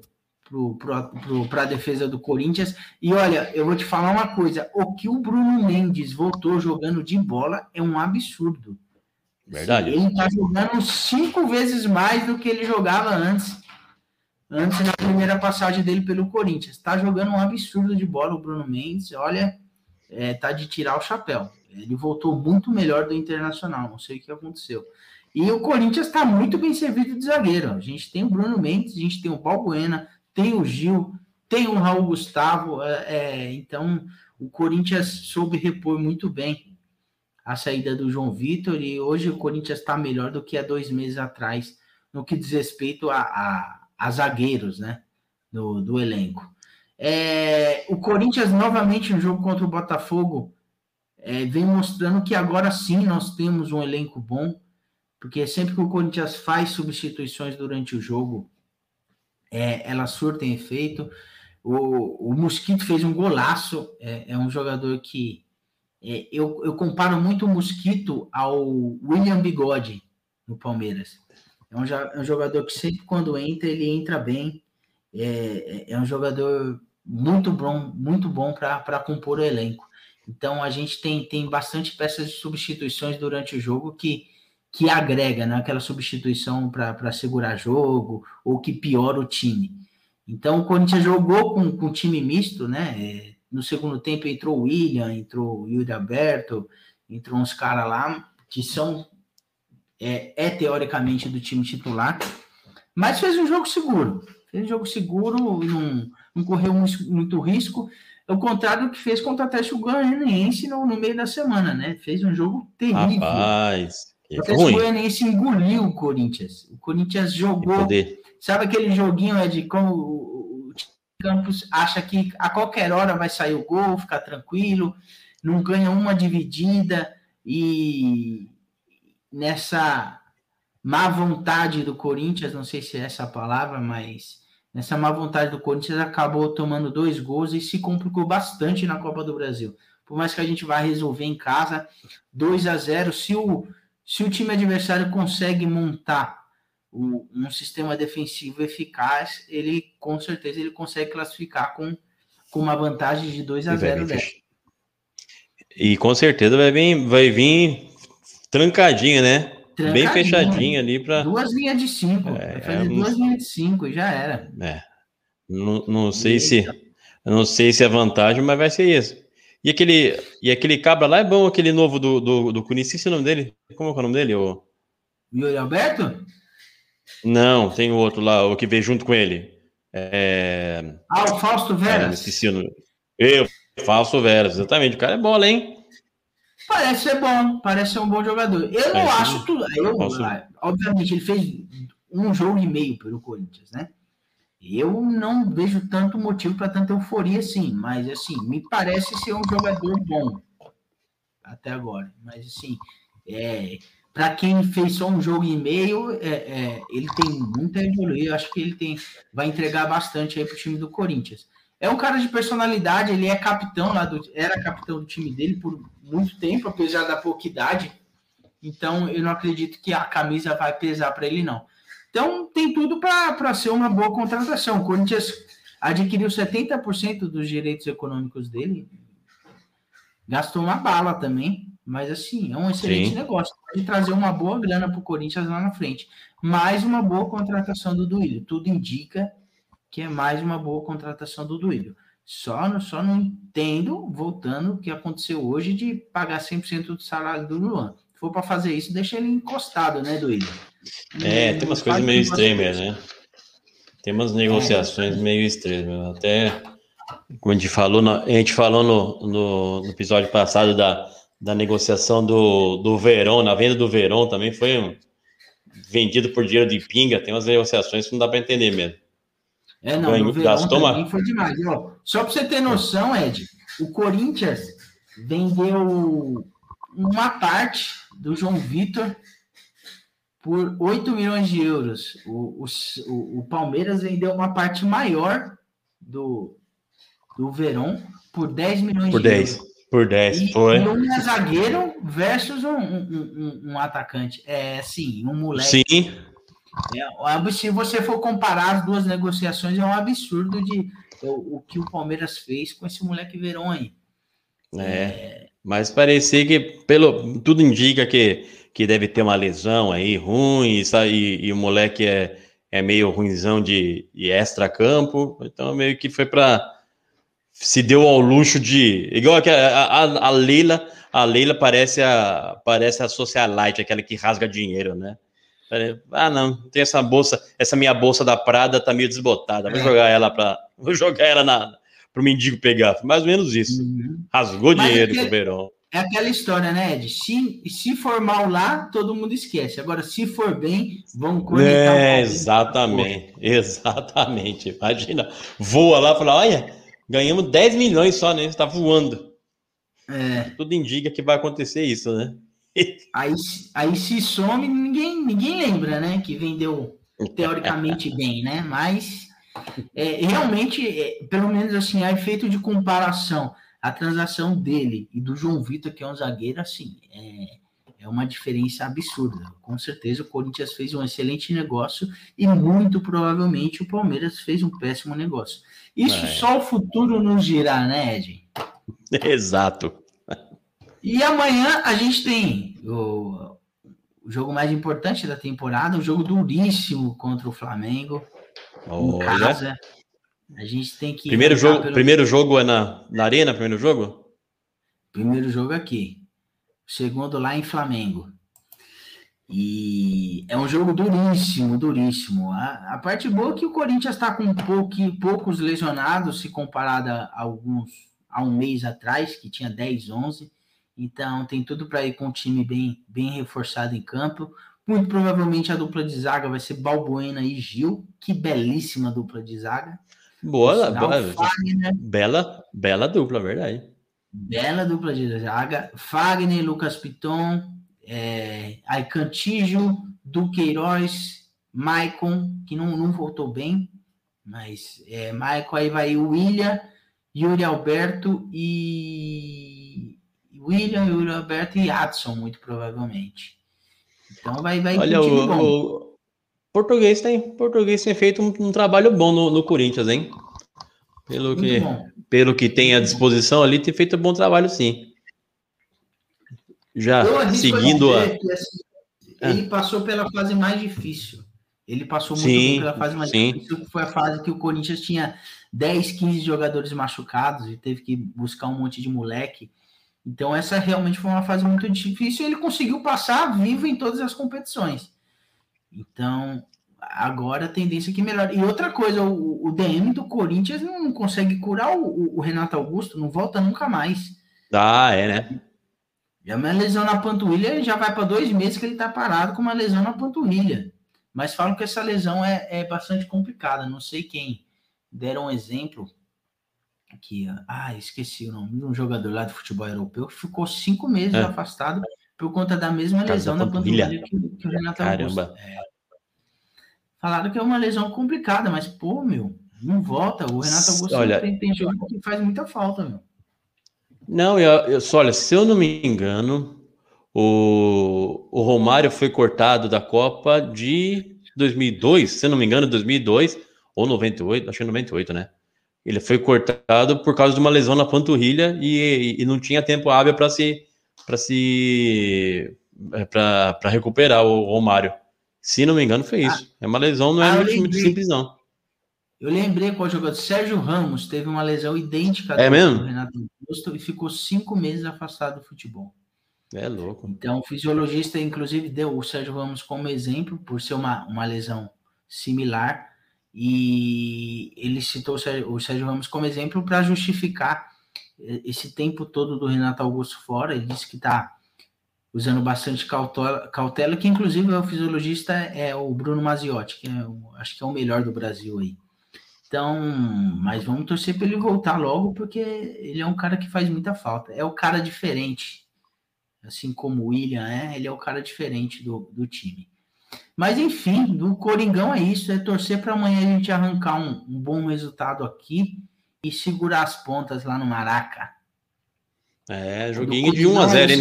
pro, pra defesa do Corinthians. E olha, eu vou te falar uma coisa: o que o Bruno Mendes voltou jogando de bola é um absurdo. Verdade. Ele tá jogando cinco vezes mais do que ele jogava antes. Antes na primeira passagem dele pelo Corinthians. Tá jogando um absurdo de bola o Bruno Mendes. Olha, é, tá de tirar o chapéu. Ele voltou muito melhor do Internacional. Não sei o que aconteceu. E o Corinthians está muito bem servido de zagueiro. A gente tem o Bruno Mendes, a gente tem o Balbuena, tem o Gil, tem o Raul Gustavo. é, é, então, o Corinthians soube repor muito bem a saída do João Vitor e hoje o Corinthians está melhor do que há dois meses atrás no que diz respeito a, a, a zagueiros, né? Do, do elenco. É, o Corinthians novamente no jogo contra o Botafogo é, vem mostrando que agora sim nós temos um elenco bom, porque sempre que o Corinthians faz substituições durante o jogo, é, elas surtem efeito. O, o Mosquito fez um golaço, é, é um jogador que é, eu, eu comparo muito o Mosquito ao William Bigode no Palmeiras. É um, é um jogador que sempre quando entra, ele entra bem. É, é- é um jogador muito bom, muito bom para compor o elenco. Então a gente tem, tem bastante peças de substituições durante o jogo que, que agrega né, aquela substituição para segurar jogo ou que piora o time. Então o Corinthians jogou com, com time misto, né? No segundo tempo entrou o William, entrou o Yuri Alberto, entrou uns caras lá que são é, é, teoricamente do time titular, mas fez um jogo seguro. Fez um jogo seguro, não, não correu muito, muito risco. É o contrário do que fez contra o Atlético Goianiense no, no meio da semana, né? Fez um jogo terrível. Rapaz, o Atlético. Goianiense engoliu o Corinthians. O Corinthians jogou. Sabe aquele joguinho é de como Campos acha que a qualquer hora vai sair o gol, ficar tranquilo, não ganha uma dividida e nessa má vontade do Corinthians, não sei se é essa a palavra, mas nessa má vontade do Corinthians acabou tomando dois gols e se complicou bastante na Copa do Brasil. Por mais que a gente vá resolver em casa, 2 a 0 se o, se o time adversário consegue montar o- um sistema defensivo eficaz, ele com certeza ele consegue classificar com, com uma vantagem de 2 a E vai 0 vir dela. fech- E com certeza vai vir, vai vir trancadinha, né? Bem fechadinha ali para. Duas linhas de cinco. É, fazer é duas linhas de cinco e já era. É. Não, não sei se. Não sei se é vantagem, mas vai ser isso. E aquele, e aquele cabra lá é bom, aquele novo do, do, do Cunha. Esqueci o nome dele. Como é é o nome dele? O... Yuri Alberto? Não, tem o outro lá, o que veio junto com ele. É... Ah, o Fausto Caramba, Veras. esqueci o nome. Eu, Falso Veras, exatamente. O cara é bola, hein? Parece ser bom, parece ser um bom jogador. Eu não É, acho tudo. Eu, Posso- Obviamente, ele fez um jogo e meio pelo Corinthians, né? Eu não vejo tanto motivo para tanta euforia assim, mas assim, me parece ser um jogador bom até agora. Mas assim, é, para quem fez só um jogo e meio, é, é, ele tem muito a evoluir. Eu acho que ele tem, vai entregar bastante aí pro time do Corinthians. É um cara de personalidade, ele é capitão lá do, era capitão do time dele por muito tempo, apesar da pouca idade. Então, eu não acredito que a camisa vai pesar para ele, não. Então, tem tudo para ser uma boa contratação. O Corinthians adquiriu 70% dos direitos econômicos dele, gastou uma bala também, mas assim, é um excelente Sim. negócio. Pode trazer uma boa grana para o Corinthians lá na frente. Mais uma boa contratação do Duílio. Tudo indica que é mais uma boa contratação do Duílio. Só, não- só não entendo, voltando, o que aconteceu hoje de pagar 100% do salário do Luan. Se for para fazer isso, deixa ele encostado, né, Duílio? É, Não tem umas coisas meio desse. né? Tem umas negociações meio estranhas. mesmo. Até, como a gente falou, a gente falou no, no, no episódio passado da, da negociação do, do Verão, na venda do Verão também foi um- vendido por dinheiro de pinga. Tem umas negociações que não dá para entender mesmo. É, não, no verão gastou uma- foi demais. Ó, só para você ter noção, Ed, o Corinthians vendeu uma parte do João Vitor por 8 milhões de euros. O, o, o- o Palmeiras vendeu uma parte maior do, do Verón por 10 milhões Por de 10. euros. Por 10, E, foi. e um é zagueiro versus um, um, um- um atacante. É assim, um moleque. Sim, É, se você for comparar as duas negociações, é um absurdo de o, o que o Palmeiras fez com esse moleque Verão aí. é. Mas parecia que, pelo, tudo indica que, que deve ter uma lesão aí ruim, e, e, e o moleque é, é meio ruimzão de, de extra-campo, então meio que foi para se deu ao luxo de. Igual que a, a, a Leila, a Leila parece a, parece a socialite, aquela que rasga dinheiro, né? Ah, não, tem essa bolsa, essa minha bolsa da Prada tá meio desbotada. Vou É. jogar ela para, vou jogar ela na pro mendigo pegar. Mais ou menos isso. Rasgou Mas dinheiro é que- pro Verão. É aquela história, né, Ed? Se, se for mal lá, todo mundo esquece. Agora, se for bem, vão conectar. o É, exatamente, exatamente. Imagina, voa lá e fala: olha, ganhamos 10 milhões só, né? Você tá voando. É, Tudo indica que vai acontecer isso, né? aí, aí se some, ninguém, ninguém lembra, né? Que vendeu teoricamente bem, né? Mas é, realmente, é, pelo menos assim, a efeito de comparação, a transação dele e do João Vitor, que é um zagueiro, assim, é, é uma diferença absurda. Com certeza o Corinthians fez um excelente negócio e muito provavelmente o Palmeiras fez um péssimo negócio. Isso É. só o futuro nos dirá, né, Ed? Exato. E amanhã a gente tem o, o jogo mais importante da temporada, um jogo duríssimo contra o Flamengo em Olha. casa. A gente tem que Primeiro jogo, pelo- primeiro jogo é na, na Arena, primeiro jogo? primeiro jogo aqui, segundo lá em Flamengo. E é um jogo duríssimo, duríssimo. A, a parte boa é que o Corinthians está com pouqui- poucos lesionados, se comparado a alguns há um mês atrás, que tinha 10, 11. Então tem tudo para ir com um time bem, bem reforçado em campo. Muito provavelmente a dupla de zaga vai ser Balbuena e Gil. Que belíssima dupla de zaga. Boa, boa- Fagner, bela, bela dupla, verdade. Bela dupla de zaga. Fagner, Lucas Piton, é, aí Cantígio, Duqueiroz, Maicon, que não, não voltou bem, mas é, Maicon, aí vai o William, Yuri Alberto e. William, Yuri Alberto e Adson, muito provavelmente. Então vai, vai Olha, o, bom. o português tem, português tem feito um, um trabalho bom no, no Corinthians, hein? Pelo Muito que, bom. pelo que tem à disposição ali, tem feito um bom trabalho, sim. Já seguindo a. que, assim, Ele passou pela fase mais difícil. Ele passou muito Sim, pela fase mais sim. difícil, que foi a fase que o Corinthians tinha 10, 15 jogadores machucados e teve que buscar um monte de moleque. Então, essa realmente foi uma fase muito difícil e ele conseguiu passar vivo em todas as competições. Então, agora a tendência é que melhore. E outra coisa, o, o DM do Corinthians não consegue curar o, o- Renato Augusto, não volta nunca mais. Ah, é, né? Já uma lesão na panturrilha, ele já vai para dois meses que ele está parado com uma lesão na panturrilha. Mas falam que essa lesão é, é bastante complicada. Não sei quem deram um exemplo que, ah, esqueci o nome de um jogador lá de futebol europeu que ficou cinco meses É. afastado por conta da mesma lesão da na panturrilha. panturrilha que, que o Renato Caramba. Augusto. É. Falaram que é uma lesão complicada, mas, pô, meu, não volta. O Renato Augusto Olha- tem, tem jogo que faz muita falta, meu. Não, eu, eu, só, olha, se eu não me engano, o, o Romário foi cortado da Copa de 2002, se eu não me engano, 2002 ou 98, acho que é 98, né? Ele foi cortado por causa de uma lesão na panturrilha e, e não tinha tempo hábil para se para se para recuperar o Romário. Se não me engano, foi isso. É uma lesão, não é ah, muito, muito simples, não. Eu lembrei qual jogador. Sérgio Ramos teve uma lesão idêntica É do mesmo? Renato Augusto e ficou cinco meses afastado do futebol. É louco. Então, o fisiologista, inclusive, deu o Sérgio Ramos como exemplo, por ser uma, uma lesão similar, e ele citou o Sérgio, o Sérgio Ramos como exemplo para justificar eh, esse tempo todo do Renato Augusto fora. Ele disse que está usando bastante cautela, cautela, que inclusive o fisiologista é o Bruno Maziotti, que é o- acho que é o melhor do Brasil aí. Então, mas vamos torcer para ele voltar logo, porque ele é um cara que faz muita falta. É o cara diferente. Assim como o William é, ele é o cara diferente do, do time. Mas enfim, do Coringão é isso, é torcer para amanhã a gente arrancar um, um, bom resultado aqui e segurar as pontas lá no Maraca. É, joguinho de 1 a 0 hein,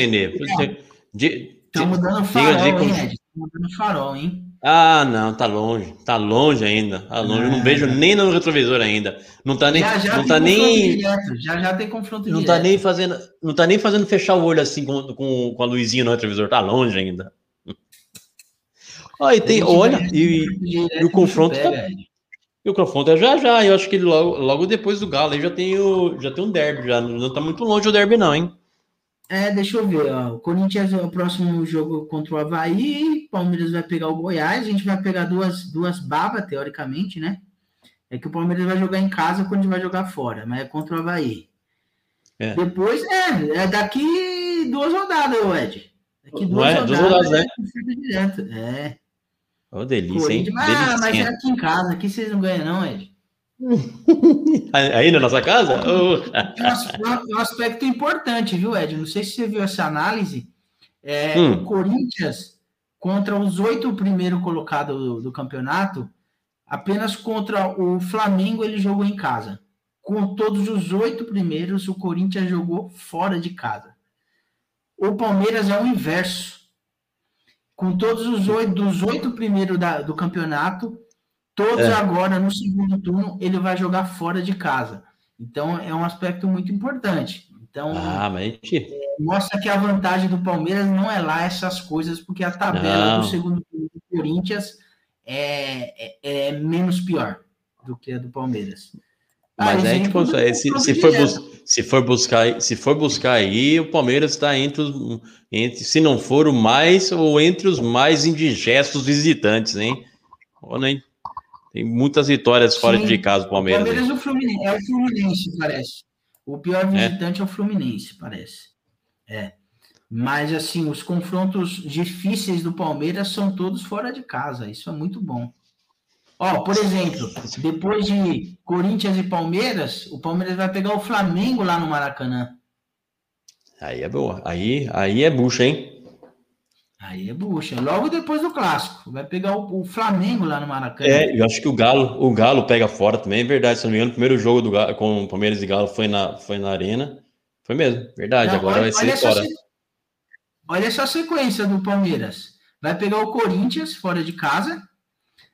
Nenê? Estamos dando farol, hein, Ed? Estamos dando farol, hein? Ah, não, tá longe, tá longe ainda, tá longe. Eu não vejo nem no retrovisor ainda. Não tá nem, já, já não tá nem, direto, já já tem confronto não direto. tá nem fazendo, não tá nem fazendo fechar o olho assim com, com, com a luzinha no retrovisor. Tá longe ainda. Aí tem, olha, e, e o confronto tá, e o confronto é já já. Eu acho que logo, logo depois do Galo aí já tem o, já tem um derby já. Não tá muito longe o derby não, hein? É, deixa eu ver, ó. O Corinthians é o próximo jogo contra o Havaí, Palmeiras vai pegar o Goiás, a gente vai pegar duas, duas babas, teoricamente, né? É que o Palmeiras vai jogar em casa quando vai jogar fora, mas é contra o Havaí. É. Depois, é, é daqui duas rodadas, Ed. Daqui duas é, rodadas, duas rodadas, né? Direto. É. Ô, delícia, hein? Mas, delícia. mas é aqui em casa, aqui vocês não ganham, não, Ed. Aí na nossa casa? Tem um aspecto importante, viu, Ed? Não sei se você viu essa análise. É, hum. O Corinthians, contra os oito primeiros colocados do, do, campeonato, apenas contra o Flamengo ele jogou em casa. Com todos os oito primeiros, o Corinthians jogou fora de casa. O Palmeiras é o inverso. Com todos os oito, dos oito primeiros da, do campeonato, Todos é. agora, no segundo turno, ele vai jogar fora de casa. Então, é um aspecto muito importante. Então, ah, mas mostra que a vantagem do Palmeiras não é lá essas coisas, porque a tabela não. do segundo turno do Corinthians é, é, é, menos pior do que a do Palmeiras. Mas é tipo, se, se, for se, for buscar, se for buscar aí, o Palmeiras está entre, os, entre, se não for o mais, ou entre os mais indigestos visitantes, hein? Olha, hein? Tem muitas vitórias fora Sim, de casa do Palmeiras. O Palmeiras é o Fluminense, é o Fluminense, parece. O pior visitante é, é o Fluminense, parece. É. Mas, assim, os confrontos difíceis do Palmeiras são todos fora de casa. Isso é muito bom. Ó, por exemplo, depois de Corinthians e Palmeiras, o Palmeiras vai pegar o Flamengo lá no Maracanã. Aí é boa. Aí, aí é bucha, hein? Aí é bucha. Logo depois do clássico. Vai pegar o, o, Flamengo lá no Maracanã. É, eu acho que o Galo, o Galo pega fora também, é verdade. Se não me engano, o primeiro jogo do Galo, com o Palmeiras e Galo foi na, foi na Arena. Foi mesmo, verdade. Não, Agora olha, vai ser fora. olha essa sequência do Palmeiras. Vai pegar o Corinthians fora de casa.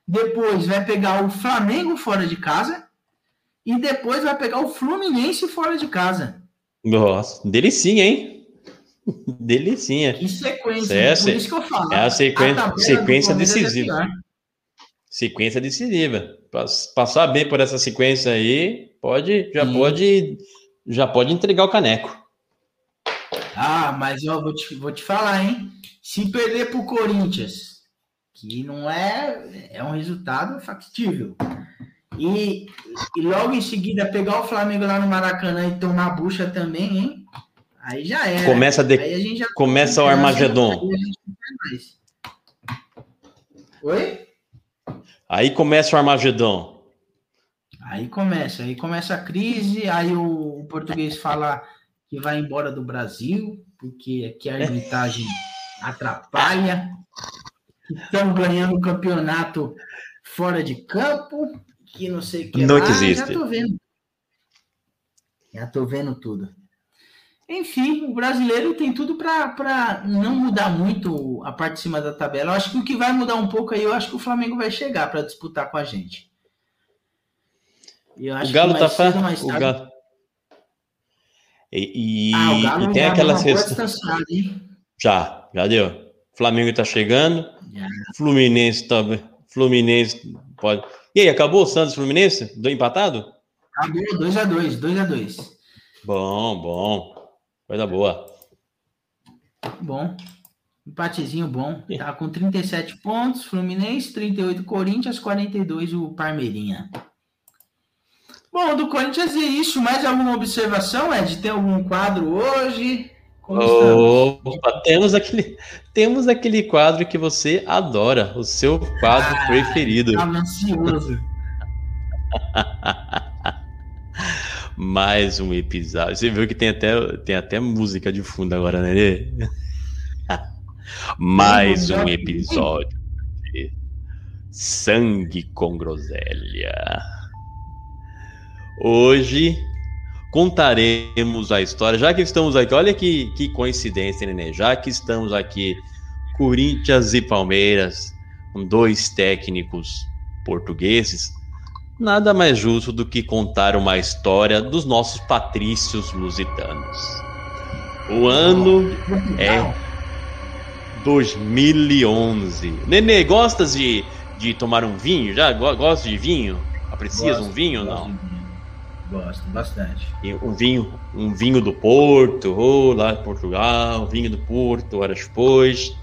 Depois vai pegar o Flamengo fora de casa. E depois vai pegar o Fluminense fora de casa. Nossa, delicinha, hein? Delicinha. Que sequência. É, por isso que eu falo. É a sequência, a sequência é decisiva. É sequência decisiva. Passar bem por essa sequência aí, pode, já Sim. pode, já pode entregar o caneco. Ah, mas eu vou te, vou te falar, hein? Se perder para o Corinthians, que não é, é um resultado factível. E, e logo em seguida pegar o Flamengo lá no Maracanã e tomar bucha também, hein? Aí já era. Começa, de... já começa o Armagedon. Oi? Aí começa o Armagedon. Aí começa, aí começa a crise, aí o, o português fala que vai embora do Brasil, porque aqui a arbitragem atrapalha, estão ganhando o campeonato fora de campo, que não sei o que não lá. existe. Já tô vendo. Já tô vendo tudo. Enfim, o brasileiro tem tudo para não mudar muito a parte de cima da tabela. Eu acho que o que vai mudar um pouco aí, eu acho que o Flamengo vai chegar para disputar com a gente. o Galo tá fazendo mais tarde... o Galo... E, e, ah, o Galo e tem aquela sexta. Já, já deu. Flamengo tá chegando. Já. Fluminense também. Tá... Fluminense pode. E aí, acabou o Santos Fluminense? Do empatado? Acabou 2x2, 2x2. Bom, bom. Coisa boa. Bom. Empatezinho bom. Tá com 37 pontos, Fluminense, 38 Corinthians, 42 o Parmeirinha. Bom, do Corinthians é isso. Mais alguma observação, Ed? Tem algum quadro hoje? Opa, temos aquele, temos aquele quadro que você adora, o seu quadro ah, preferido. Estava ansioso. Mais um episódio. Você viu que tem até, tem até música de fundo agora, né? Mais um episódio de Sangue com Groselha. Hoje contaremos a história, já que estamos aqui, olha que, que coincidência, né? Já que estamos aqui, Corinthians e Palmeiras, com dois técnicos portugueses, nada mais justo do que contar uma história dos nossos patrícios lusitanos. O ano é 2011. Nenê, gostas de, de tomar um vinho? Já gosta de vinho? Aprecias Gosto, um vinho ou não? Gosto bastante. E Um vinho, um vinho do Porto, ou lá de Portugal, vinho do Porto, horas depois.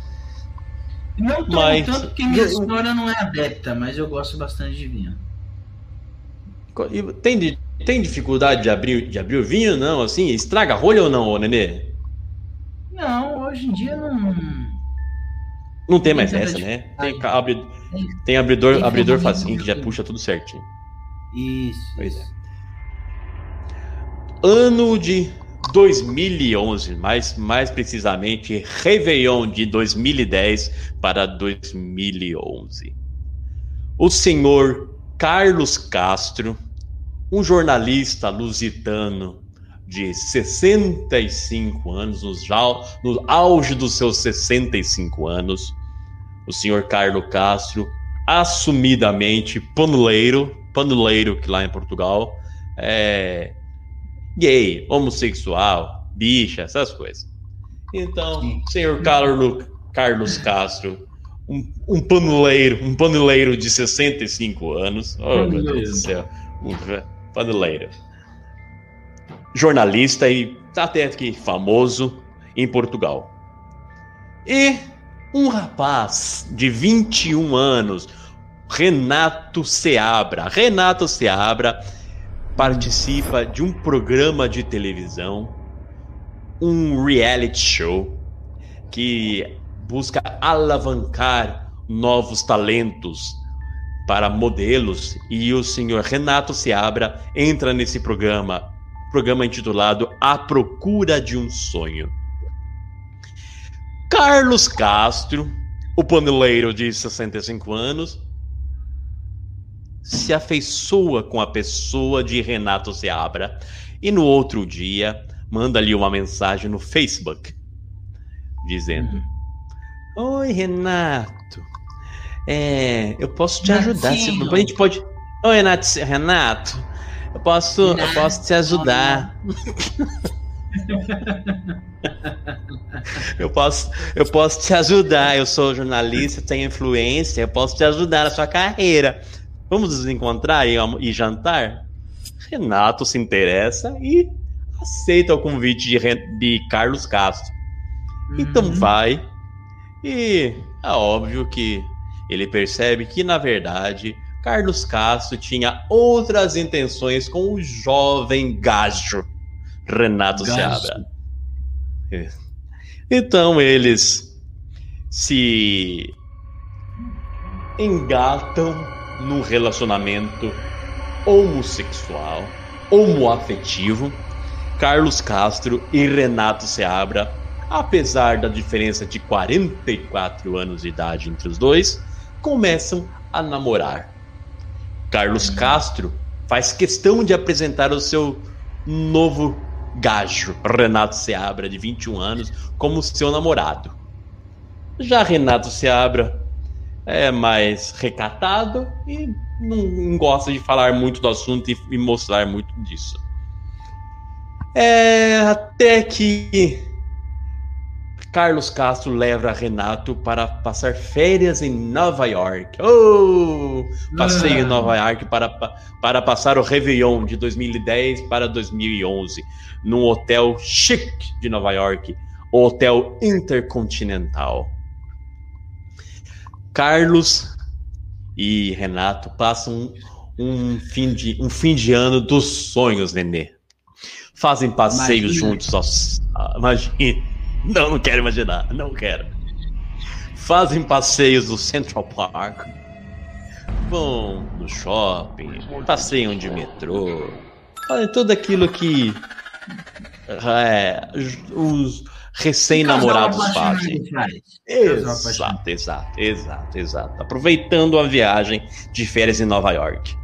Não tomo Mas- tanto porque minha história não é adepta, mas eu gosto bastante de vinho. Tem, tem dificuldade de abrir, de abrir o vinho, não? Assim, estraga a rolha ou não, ô, Nenê? Não, hoje em dia não. Não tem mais Tem essa, né? Tem, abri- tem abridor, tem abridor facinho que já puxa tudo certinho. Isso. Pois é. Ano de 2011, mais, mais precisamente Réveillon de 2010 para 2011. O senhor Carlos Castro, um jornalista lusitano de 65 anos, no, auge dos seus 65 anos, o senhor Carlos Castro, assumidamente panuleiro, panuleiro que lá em Portugal é gay, homossexual, bicha, essas coisas. Então, senhor Carlos, Carlos Castro, um, um panuleiro, um panuleiro de 65 anos, oh meu Deus do céu, panuleiro, jornalista e até aqui famoso em Portugal. E um rapaz de 21 anos, Renato Seabra. Renato Seabra participa de um programa de televisão, um reality show que busca alavancar novos talentos para modelos e o senhor Renato Seabra entra nesse programa, programa intitulado A Procura de um Sonho. Carlos Castro, o paneleiro de 65 anos, se afeiçoa com a pessoa de Renato Seabra e no outro dia manda-lhe uma mensagem no Facebook dizendo: Oi, Renato. É, eu posso te ajudar. Se, a gente pode. Oi, Renato. Renato, eu posso, eu posso te ajudar. Eu posso, eu posso te ajudar. Eu sou jornalista, tenho influência. Eu posso te ajudar na sua carreira. Vamos nos encontrar e, e jantar? Renato se interessa e aceita o convite de, de Carlos Castro. Então Uhum. vai. E é óbvio que ele percebe que, na verdade, Carlos Castro tinha outras intenções com o jovem gajo Renato Gajo. Seabra. É. Então eles se engatam num relacionamento homossexual, homoafetivo. Carlos Castro e Renato Seabra, apesar da diferença de 44 anos de idade entre os dois, começam a namorar. Carlos Castro faz questão de apresentar o seu novo gajo, Renato Seabra, de 21 anos, como seu namorado. Já Renato Seabra é mais recatado e não, gosta de falar muito do assunto e mostrar muito disso. É até que Carlos Castro leva Renato para passar férias em Nova York. Oh! Passeio em Ah. Nova York para, para passar o Réveillon de 2010 para 2011, num hotel chique de Nova York, o Hotel Intercontinental. Carlos e Renato passam um fim de, um fim de ano dos sonhos, Nenê. Fazem passeios Imagina. juntos aos. Imagina. Não, não quero imaginar. Não quero. Fazem passeios no Central Park. vão no shopping, passeiam de metrô, fazem tudo aquilo que é, os recém-namorados fazem. Exato, exato, exato, exato. Aproveitando a viagem de férias em Nova York.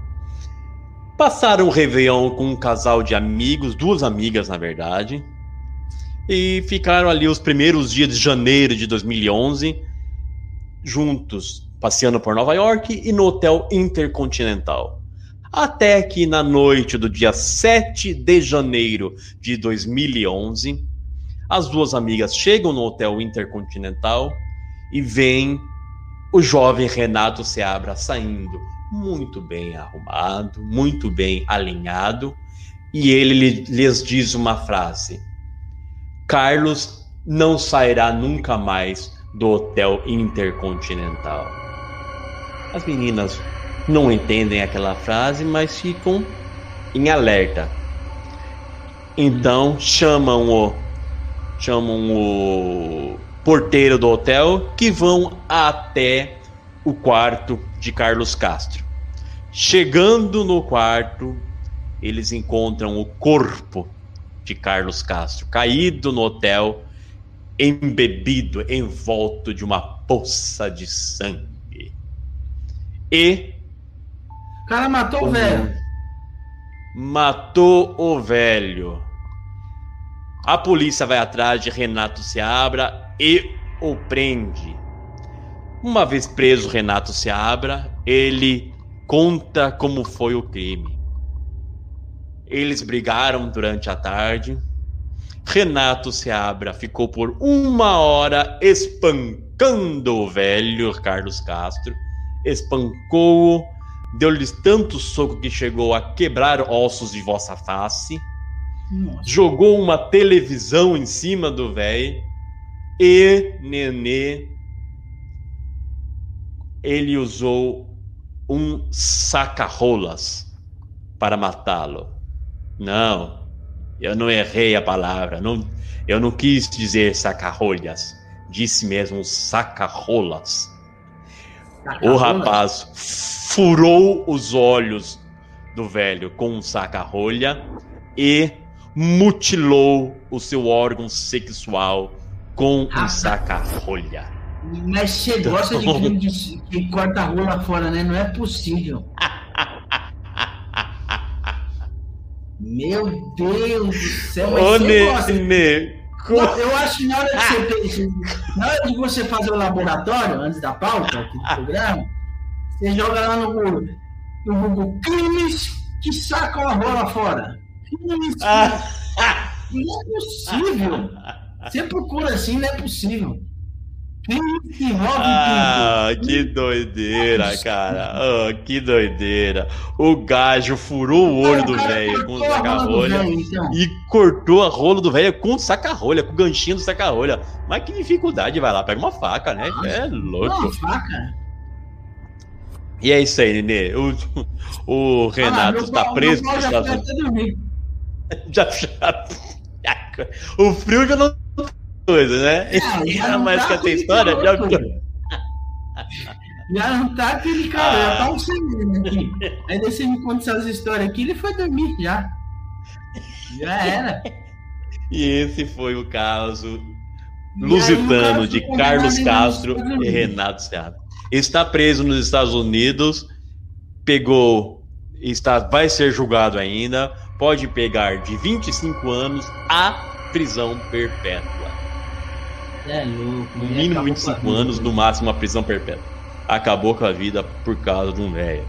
Passaram o Réveillon com um casal de amigos, duas amigas, na verdade. E ficaram ali os primeiros dias de janeiro de 2011, juntos, passeando por Nova York e no Hotel Intercontinental. Até que na noite do dia 7 de janeiro de 2011, as duas amigas chegam no Hotel Intercontinental e veem o jovem Renato Seabra saindo muito bem arrumado, muito bem alinhado, e ele lhe- lhes diz uma frase: Carlos não sairá nunca mais do Hotel Intercontinental. As meninas não entendem aquela frase, mas ficam em alerta. Então chamam o chamam o porteiro do hotel que vão até o quarto de Carlos Castro. Chegando no quarto, eles encontram o corpo de Carlos Castro caído no hotel, embebido, envolto de uma poça de sangue. E O cara matou o velho. matou o velho. A polícia vai atrás de Renato Seabra e o prende. Uma vez preso Renato Seabra, ele conta como foi o crime. Eles brigaram durante a tarde. Renato Seabra ficou por uma hora espancando o velho Carlos Castro. Espancou-o, deu-lhes tanto soco que chegou a quebrar ossos de vossa face Nossa. jogou uma televisão em cima do velho e Nenê ele usou um saca-rolas para matá-lo. Não, eu não errei a palavra, não, eu não quis dizer saca-rolhas, disse mesmo saca-rolas. O rapaz furou os olhos do velho com um saca-rolha e mutilou o seu órgão sexual com um Rapaz. saca-rolha. Mas você gosta de crime de, que corta a rola fora, né? Não é possível. Meu Deus do céu, mas Ô, você gosta. Não, eu acho que na hora, que você, na hora de você fazer o laboratório, antes da pauta aqui do programa, você joga lá no Google, no Google crimes que sacam a rola fora. Crimes que... Ah. Não é possível. Você procura assim, não é possível. Ah, que doideira, cara. Ah, que doideira. O gajo furou o olho do velho com saca-rolha então. e cortou a rola do velho com saca-rolha, com o ganchinho do saca-rolha. Mas que dificuldade, vai lá, pega uma faca, né? É louco. Não, faca. E é isso aí, Nenê. O, o Renato Ah, pau- preso já. Já, já- O frio já não coisa, né? Ah, já não Mas tá que essa aquele história já. Já não tá aquele cara, Ah. já tá um segundo aqui. Aí daí você me conta essas histórias aqui, ele foi dormir já. Já era. E esse foi o caso E lusitano cara de Carlos Castro e. Renato Seabra. Está preso nos Estados Unidos, pegou, está, vai ser julgado ainda, pode pegar de 25 anos a prisão perpétua. É louco. No mínimo acabou 25 com a vida. anos, no máximo a prisão perpétua. Acabou com a vida por causa de um velho.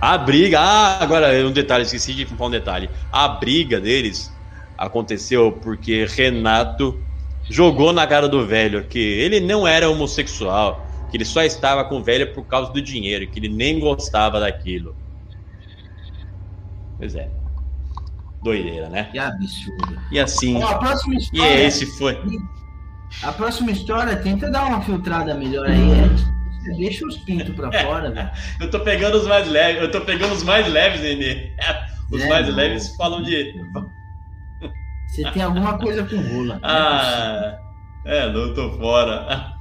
A briga, ah, agora um detalhe, esqueci de falar um detalhe. A briga deles aconteceu porque Renato jogou na cara do velho que ele não era homossexual, que ele só estava com o velho por causa do dinheiro, que ele nem gostava daquilo. Pois é. Doideira, né? Que absurdo. E assim, Ó, a próxima e história. esse foi. A próxima história, tenta dar uma filtrada melhor aí, Ed. Você deixa os pintos pra fora, velho. Eu tô pegando os mais leves, eu tô pegando os mais leves, Nenê. Os É, mais leves falam de. Você tem alguma coisa com rola. Ah, é, não tô fora.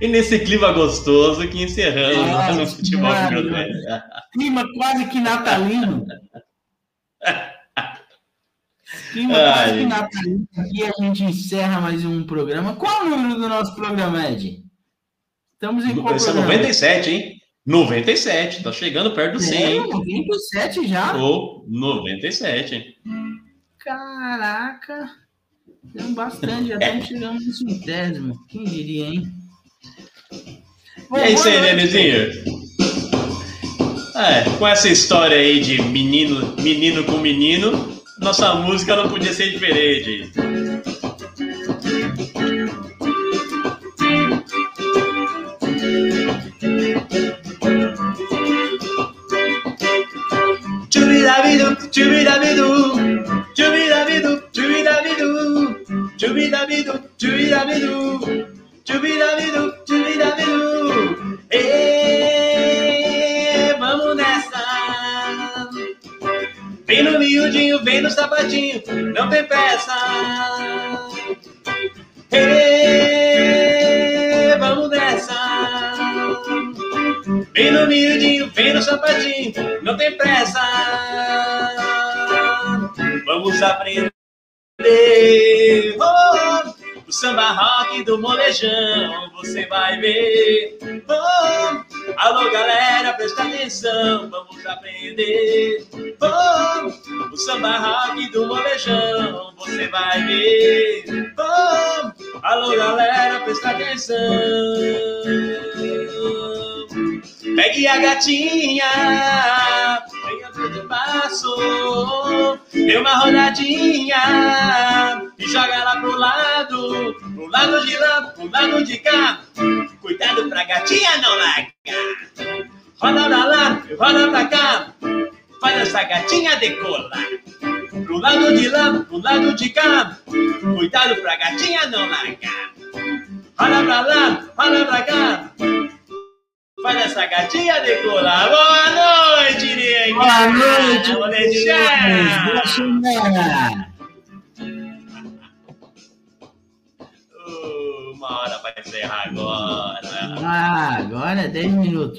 E nesse clima gostoso que encerramos Nossa, no futebol mano. com groselha. Clima quase que natalino. Clima Ai. natalino. Aqui a gente encerra mais um programa. Qual o número do nosso programa, Ed? Estamos em qual Esse é programa? 97, hein? 97, tá chegando perto do 100, É, hein? 97 já? Ou 97, hein? Caraca. Deu bastante, já estamos chegando no centésimo. Quem diria, hein? E é isso aí. Nenezinho? É, com essa história aí de menino, menino com menino, nossa música não podia ser diferente. Chubidabidu, chubidabidu, chubidabidu, chubidabidu, chubidabidu, aprender. Oh, o samba rock do molejão, você vai ver. Oh, alô galera, presta atenção. Pegue a gatinha, venha ver de passo, dê uma rodadinha e joga ela pro lado, pro lado de lá, pro lado de cá. Cuidado pra gatinha não largar. Roda pra lá, roda pra cá, faz essa gatinha decolar. Pro lado de lá, pro lado de cá, cuidado pra gatinha não largar. Roda pra lá, roda pra cá. Faz essa gatinha decolar. Boa noite, nega. Boa noite, Vou deixar. Ô, Uma hora vai encerrar agora. Ah, agora é 10 minutos.